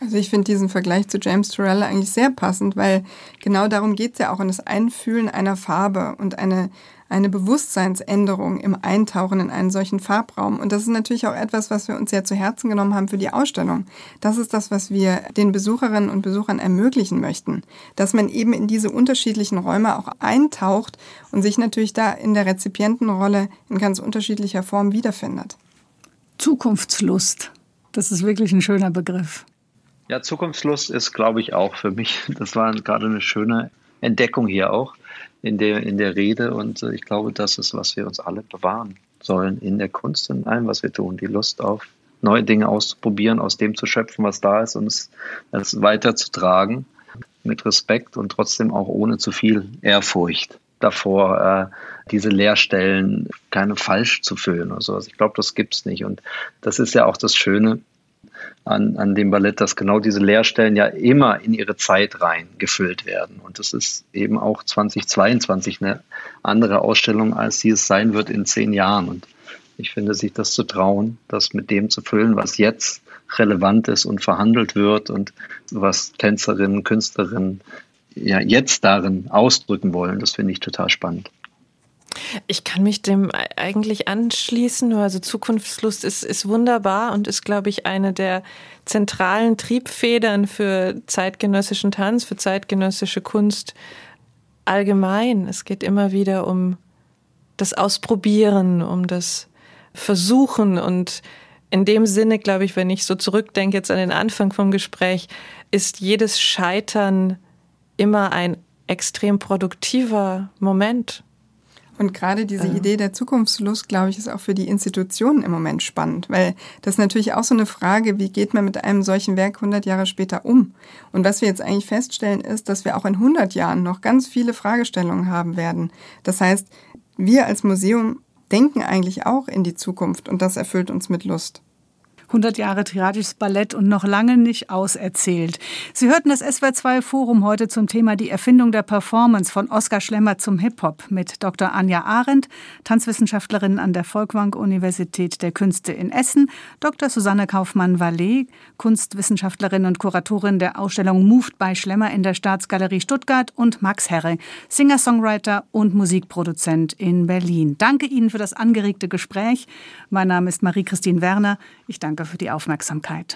Also ich finde diesen Vergleich zu James Turrell eigentlich sehr passend, weil genau darum geht es ja auch in das Einfühlen einer Farbe und eine, eine Bewusstseinsänderung im Eintauchen in einen solchen Farbraum. Und das ist natürlich auch etwas, was wir uns sehr zu Herzen genommen haben für die Ausstellung. Das ist das, was wir den Besucherinnen und Besuchern ermöglichen möchten, dass man eben in diese unterschiedlichen Räume auch eintaucht und sich natürlich da in der Rezipientenrolle in ganz unterschiedlicher Form wiederfindet. Zukunftslust. Das ist wirklich ein schöner Begriff. Ja, Zukunftslust ist, glaube ich, auch für mich, das war gerade eine schöne Entdeckung hier auch in der, in der Rede. Und äh, ich glaube, das ist, was wir uns alle bewahren sollen in der Kunst und allem, was wir tun. Die Lust auf neue Dinge auszuprobieren, aus dem zu schöpfen, was da ist und es, es weiterzutragen mit Respekt und trotzdem auch ohne zu viel Ehrfurcht davor, äh, diese Leerstellen keine falsch zu füllen oder sowas. Ich glaube, das gibt es nicht. Und das ist ja auch das Schöne an, an dem Ballett, dass genau diese Leerstellen ja immer in ihre Zeit rein gefüllt werden. Und das ist eben auch 2022 eine andere Ausstellung, als sie es sein wird in zehn Jahren. Und ich finde, sich das zu trauen, das mit dem zu füllen, was jetzt relevant ist und verhandelt wird und was Tänzerinnen, Künstlerinnen ja jetzt darin ausdrücken wollen, das finde ich total spannend. Ich kann mich dem eigentlich anschließen. Also Zukunftslust ist, ist wunderbar und ist, glaube ich, eine der zentralen Triebfedern für zeitgenössischen Tanz, für zeitgenössische Kunst allgemein. Es geht immer wieder um das Ausprobieren, um das Versuchen und in dem Sinne, glaube ich, wenn ich so zurückdenke jetzt an den Anfang vom Gespräch, ist jedes Scheitern immer ein extrem produktiver Moment und gerade diese ja. Idee der Zukunftslust, glaube ich, ist auch für die Institutionen im Moment spannend, weil das ist natürlich auch so eine Frage, wie geht man mit einem solchen Werk 100 Jahre später um? Und was wir jetzt eigentlich feststellen, ist, dass wir auch in 100 Jahren noch ganz viele Fragestellungen haben werden. Das heißt, wir als Museum denken eigentlich auch in die Zukunft und das erfüllt uns mit Lust. 100 Jahre triadisches Ballett und noch lange nicht auserzählt. Sie hörten das SWR2 Forum heute zum Thema die Erfindung der Performance von Oskar Schlemmer zum Hip-Hop mit Dr. Anja Arendt, Tanzwissenschaftlerin an der Volkwang Universität der Künste in Essen, Dr. Susanne Kaufmann-Vallet, Kunstwissenschaftlerin und Kuratorin der Ausstellung Moved by Schlemmer in der Staatsgalerie Stuttgart und Max Herre, Singer-Songwriter und Musikproduzent in Berlin. Danke Ihnen für das angeregte Gespräch. Mein Name ist Marie-Christine Werner. Ich danke für die Aufmerksamkeit.